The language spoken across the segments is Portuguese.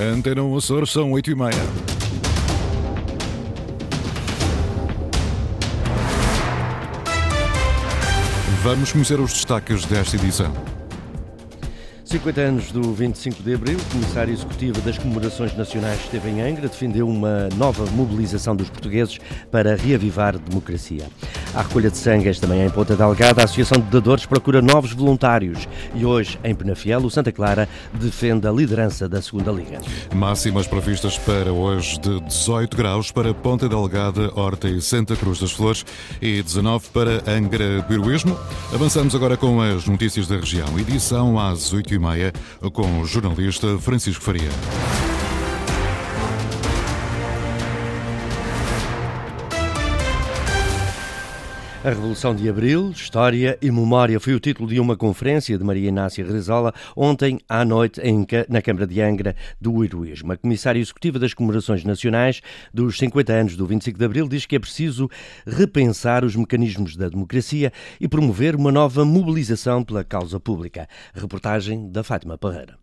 Antena Açores são 8 e meia. Vamos conhecer os destaques desta edição. 50 anos do 25 de Abril, o comissário executivo das comemorações nacionais esteve em Angra, defendeu uma nova mobilização dos portugueses para reavivar democracia. A recolha de sangue esta manhã em Ponta Delgada, a Associação de Dadores procura novos voluntários e hoje em Penafiel, o Santa Clara defende a liderança da segunda Liga. Máximas previstas para hoje de 18 graus para Ponta Delgada, Horta e Santa Cruz das Flores e 19 para Angra do Heroísmo. Avançamos agora com as notícias da região. Edição às 8 e meia com o jornalista Francisco Faria. A Revolução de Abril, História e Memória foi o título de uma conferência de Maria Inácia Rezola ontem à noite em, na Câmara de Angra do Heroísmo. A comissária executiva das comemorações nacionais dos 50 anos do 25 de Abril diz que é preciso repensar os mecanismos da democracia e promover uma nova mobilização pela causa pública. Reportagem da Fátima Parreira.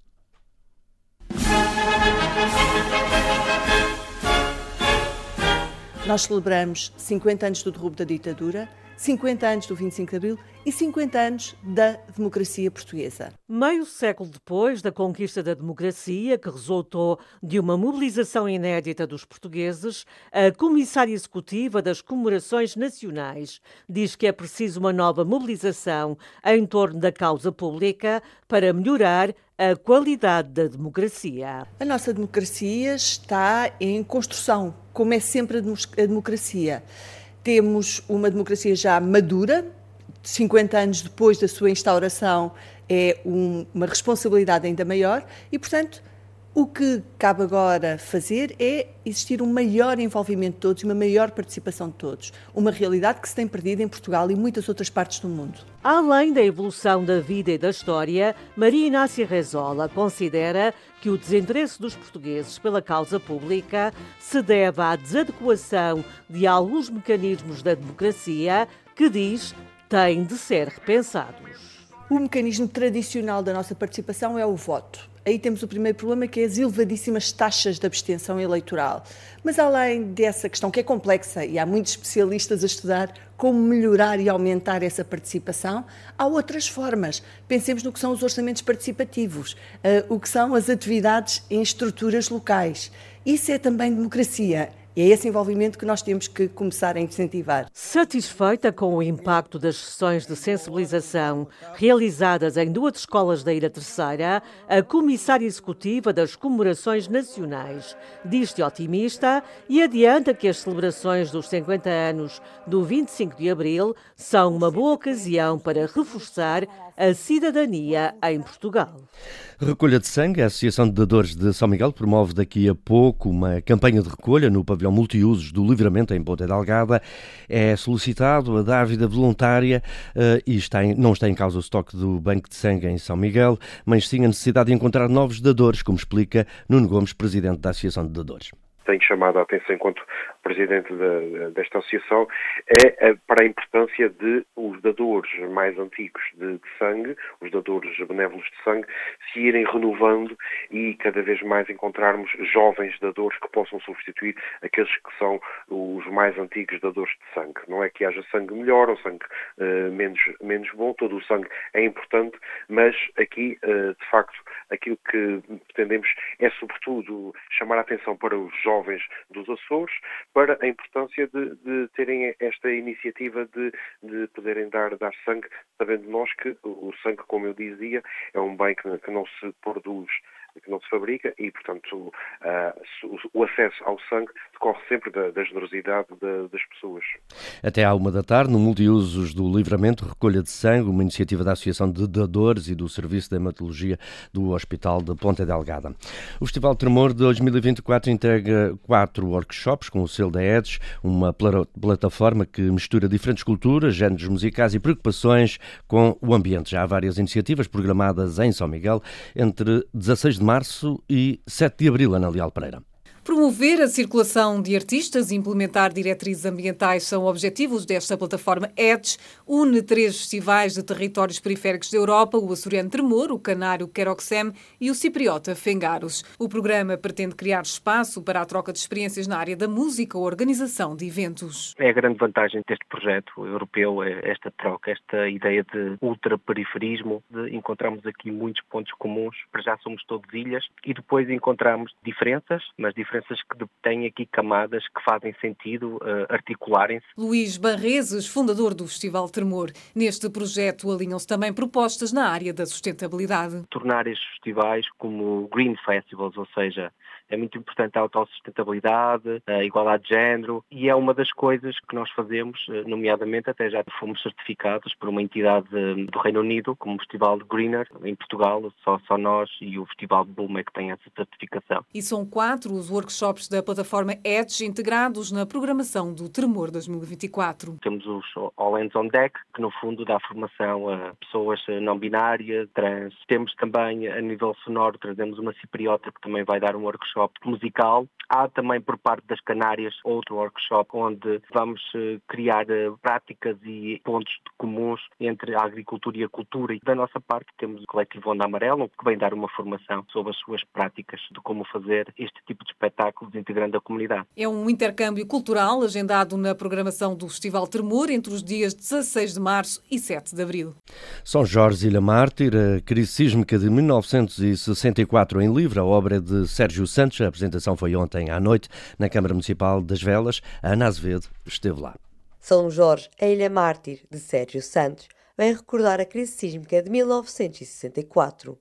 Nós celebramos 50 anos do derrubo da ditadura 50 anos do 25 de Abril e 50 anos da democracia portuguesa. Meio século depois da conquista da democracia, que resultou de uma mobilização inédita dos portugueses, a comissária executiva das comemorações nacionais diz que é preciso uma nova mobilização em torno da causa pública para melhorar a qualidade da democracia. A nossa democracia está em construção, como é sempre a democracia. Temos uma democracia já madura, 50 anos depois da sua instauração, é um, uma responsabilidade ainda maior. E, portanto, o que cabe agora fazer é existir um maior envolvimento de todos, uma maior participação de todos. Uma realidade que se tem perdido em Portugal e muitas outras partes do mundo. Além da evolução da vida e da história, Maria Inácia Rezola considera que o desinteresse dos portugueses pela causa pública se deve à desadequação de alguns mecanismos da democracia que diz têm de ser repensados. O mecanismo tradicional da nossa participação é o voto aí temos o primeiro problema, que é as elevadíssimas taxas de abstenção eleitoral. Mas além dessa questão, que é complexa e há muitos especialistas a estudar como melhorar e aumentar essa participação, há outras formas. Pensemos no que são os orçamentos participativos, uh, o que são as atividades em estruturas locais. Isso é também democracia e é esse envolvimento que nós temos que começar a incentivar. Satisfeita com o impacto das sessões de sensibilização realizadas em duas escolas da Ilha Terceira, a comissária executiva das comemorações nacionais diz-se otimista e adianta que as celebrações dos 50 anos do 25 de abril são uma boa ocasião para reforçar a cidadania em Portugal. Recolha de sangue. A Associação de Dadores de São Miguel promove daqui a pouco uma campanha de recolha no pavilhão multiusos do Livramento em Ponta Delgada. É solicitado a dávida voluntária uh, e está em, não está em causa o estoque do banco de sangue em São Miguel, mas sim a necessidade de encontrar novos dadores, como explica Nuno Gomes, presidente da Associação de Dadores tenho chamado a atenção enquanto presidente de, desta associação é para a importância de os dadores mais antigos de, de, sangue, os dadores benévolos de sangue, se irem renovando e cada vez mais encontrarmos jovens dadores que possam substituir aqueles que são os mais antigos dadores de sangue. Não é que haja sangue melhor ou sangue uh, menos, menos bom, todo o sangue é importante, mas aqui, uh, de facto, aquilo que pretendemos é sobretudo chamar a atenção para os jovens dos Açores para a importância de, de terem esta iniciativa de, de, poderem dar, dar sangue, sabendo nós que o sangue, como eu dizia, é um bem que, que não se produz que não se fabrica e, portanto, uh, o acesso ao sangue decorre sempre da, da generosidade de, das pessoas. Até à uma da tarde, no Multiusos do Livramento, recolha de sangue, uma iniciativa da Associação de Dadores e do Serviço de Hematologia do Hospital de Ponta Delgada. O Festival Tremor de 2024 entrega quatro workshops com o selo da EDES, uma plataforma que mistura diferentes culturas, géneros musicais e preocupações com o ambiente. Já há várias iniciativas programadas em São Miguel entre 16 de março e 7 de abril, Ana Leal Pereira. Promover a circulação de artistas e implementar diretrizes ambientais são objetivos desta plataforma EDGE. Une três festivais de territórios periféricos da Europa, o açoriano Tremor, o canário Queroxem e o cipriota Fengaros. O programa pretende criar espaço para a troca de experiências na área da música ou organização de eventos. É a grande vantagem deste projeto europeu, é esta troca, esta ideia de ultraperiferismo, de encontrarmos aqui muitos pontos comuns, para já somos todos ilhas, e depois encontramos diferenças, mas diferenças que têm aqui camadas que fazem sentido uh, articularem-se. Luís Barreses, fundador do Festival Tremor. Neste projeto alinham-se também propostas na área da sustentabilidade. Tornar estes festivais como Green Festivals, ou seja, é muito importante a autossustentabilidade, a igualdade de género e é uma das coisas que nós fazemos, eh, nomeadamente até já fomos certificados por uma entidade eh, do Reino Unido, como o Festival de Greener, em Portugal, só, só nós e o Festival de Bulma que têm essa certificação. E são quatro os workshops da plataforma Edge integrados na programação do Tremor 2024. Temos os All Hands on Deck, que no fundo dá formação a pessoas não binárias, trans. Temos também a nível sonoro, trazemos uma cipriota que também vai dar um workshop musical. Há também por parte das Canárias outro workshop onde vamos eh, criar eh, práticas e pontos comuns entre a agricultura e a cultura. E da nossa parte temos o coletivo Onda Amarelo, que vem dar uma formação sobre as suas práticas de como fazer este tipo de espetáculos integrando a comunidade. É um intercâmbio cultural agendado na programação do Festival Tremor entre os dias 16 de março e 7 de abril. São Jorge Ilha Mártir, a crise sísmica de 1964 em livro, a obra de Sérgio Santos Santos. A apresentação foi ontem à noite na Câmara Municipal das Velas. A Ana Azevedo esteve lá. São Jorge, a Ilha Mártir, de Sérgio Santos, vem recordar a crise sísmica de 1964.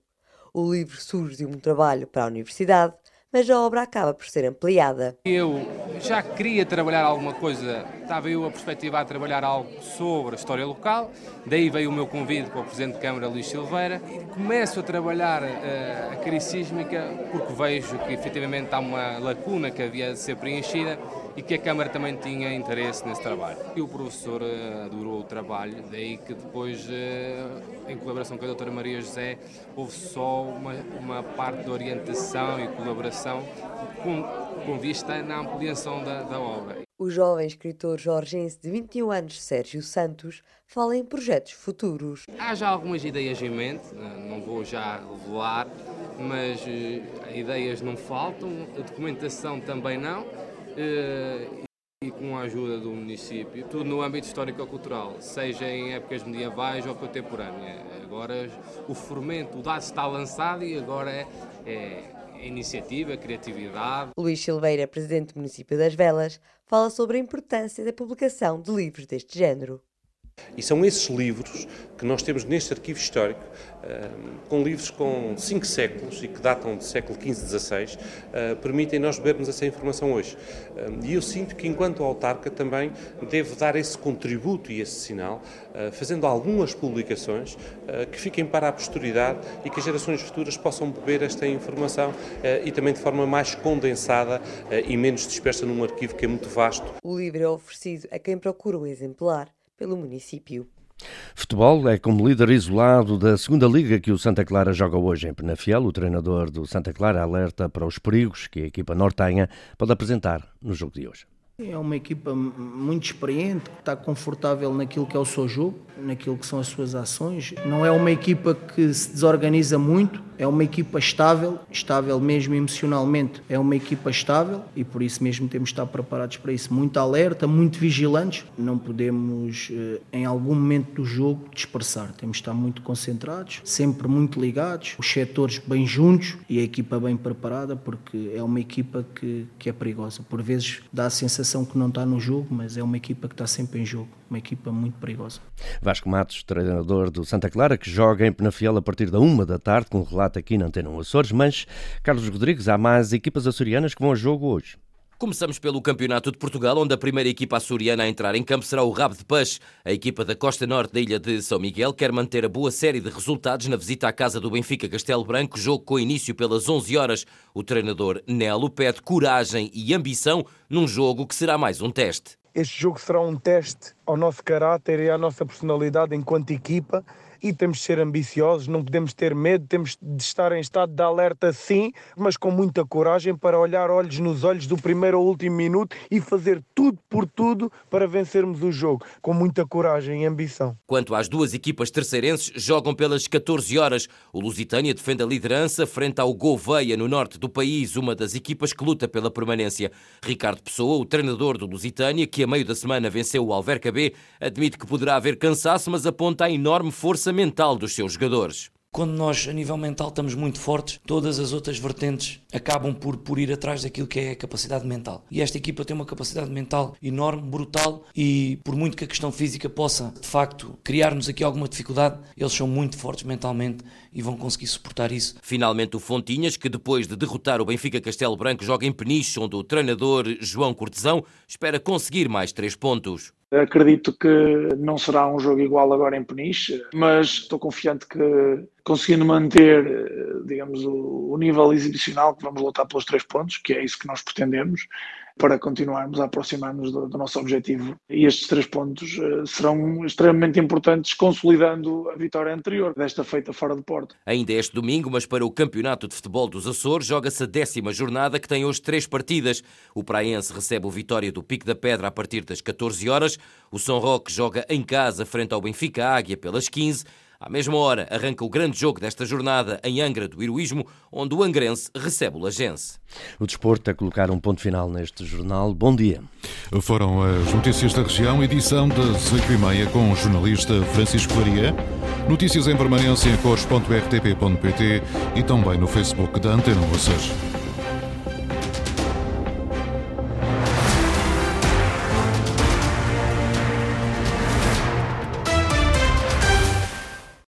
O livro surge de um trabalho para a Universidade mas a obra acaba por ser ampliada. Eu já queria trabalhar alguma coisa, estava eu a perspectivar a trabalhar algo sobre a história local, daí veio o meu convite para o Presidente de Câmara, Luís Silveira, e começo a trabalhar uh, a crise sísmica porque vejo que efetivamente há uma lacuna que havia de ser preenchida e que a Câmara também tinha interesse nesse trabalho. E o professor uh, adorou o trabalho, daí que depois, uh, em colaboração com a doutora Maria José, houve só uma, uma parte de orientação e colaboração com, com vista na ampliação da, da obra. O jovem escritor jorgense de 21 anos, Sérgio Santos, fala em projetos futuros. Há já algumas ideias em mente, não vou já revelar, mas ideias não faltam, a documentação também não eh, e com a ajuda do município, tudo no âmbito histórico-cultural, seja em épocas medievais ou contemporâneas. Agora o fomento, o dado está lançado e agora é, é, é iniciativa, criatividade. Luís Silveira, presidente do município das Velas, fala sobre a importância da publicação de livros deste género. E são esses livros que nós temos neste arquivo histórico, com livros com cinco séculos e que datam do século XV, XVI, permitem nós bebermos essa informação hoje. E eu sinto que, enquanto autarca, também devo dar esse contributo e esse sinal, fazendo algumas publicações que fiquem para a posteridade e que as gerações futuras possam beber esta informação e também de forma mais condensada e menos dispersa num arquivo que é muito vasto. O livro é oferecido a quem procura o exemplar pelo município. Futebol é como líder isolado da segunda liga que o Santa Clara joga hoje em Penafiel. O treinador do Santa Clara alerta para os perigos que a equipa nortenha pode apresentar no jogo de hoje. É uma equipa muito experiente, que está confortável naquilo que é o seu jogo, naquilo que são as suas ações. Não é uma equipa que se desorganiza muito, é uma equipa estável, estável mesmo emocionalmente. É uma equipa estável e por isso mesmo temos de estar preparados para isso. Muito alerta, muito vigilantes. Não podemos, eh, em algum momento do jogo, dispersar. Temos de estar muito concentrados, sempre muito ligados, os setores bem juntos e a equipa bem preparada, porque é uma equipa que, que é perigosa. Por vezes dá a sensação que não está no jogo, mas é uma equipa que está sempre em jogo. Uma equipa muito perigosa. Vasco Matos, treinador do Santa Clara, que joga em Penafiel a partir da uma da tarde, com relato aqui na Antena Açores, mas, Carlos Rodrigues, há mais equipas açorianas que vão a jogo hoje. Começamos pelo Campeonato de Portugal, onde a primeira equipa açoriana a entrar em campo será o Rabo de Peixe. A equipa da costa norte da ilha de São Miguel quer manter a boa série de resultados na visita à casa do Benfica Castelo Branco, jogo com início pelas 11 horas. O treinador Nelo pede coragem e ambição num jogo que será mais um teste. Este jogo será um teste ao nosso caráter e à nossa personalidade enquanto equipa e temos de ser ambiciosos, não podemos ter medo, temos de estar em estado de alerta sim, mas com muita coragem para olhar olhos nos olhos do primeiro ao último minuto e fazer tudo por tudo para vencermos o jogo, com muita coragem e ambição. Quanto às duas equipas terceirenses, jogam pelas 14 horas. O Lusitânia defende a liderança frente ao Gouveia, no norte do país, uma das equipas que luta pela permanência. Ricardo Pessoa, o treinador do Lusitânia, que a meio da semana venceu o Alverca B, admite que poderá haver cansaço, mas aponta a enorme força mental dos seus jogadores. Quando nós, a nível mental, estamos muito fortes, todas as outras vertentes acabam por, por ir atrás daquilo que é a capacidade mental. E esta equipa tem uma capacidade mental enorme, brutal, e por muito que a questão física possa, de facto, criar-nos aqui alguma dificuldade, eles são muito fortes mentalmente e vão conseguir suportar isso. Finalmente, o Fontinhas, que depois de derrotar o Benfica Castelo Branco, joga em Peniche, onde o treinador João Cortesão espera conseguir mais três pontos. Acredito que não será um jogo igual agora em Peniche, mas estou confiante que conseguindo manter, digamos, o, nível exibicional que vamos lutar pelos três pontos, que é isso que nós pretendemos, para continuarmos a aproximar-nos do, do, nosso objetivo. E estes três pontos uh, serão extremamente importantes, consolidando a vitória anterior, desta feita fora de Porto. Ainda este domingo, mas para o Campeonato de Futebol dos Açores, joga-se a décima jornada, que tem hoje três partidas. O Praense recebe o Vitória do Pico da Pedra a partir das 14 horas. O São Roque joga em casa frente ao Benfica Águia pelas 15 à mesma hora, arranca o grande jogo desta jornada em Angra do Heroísmo, onde o angrense recebe o Lagense. O desporto a colocar um ponto final neste jornal. Bom dia. Foram as notícias da região, edição das 8h30 com o jornalista Francisco Faria. Notícias em permanência em cores.rtp.pt e também no Facebook da Antena Moças.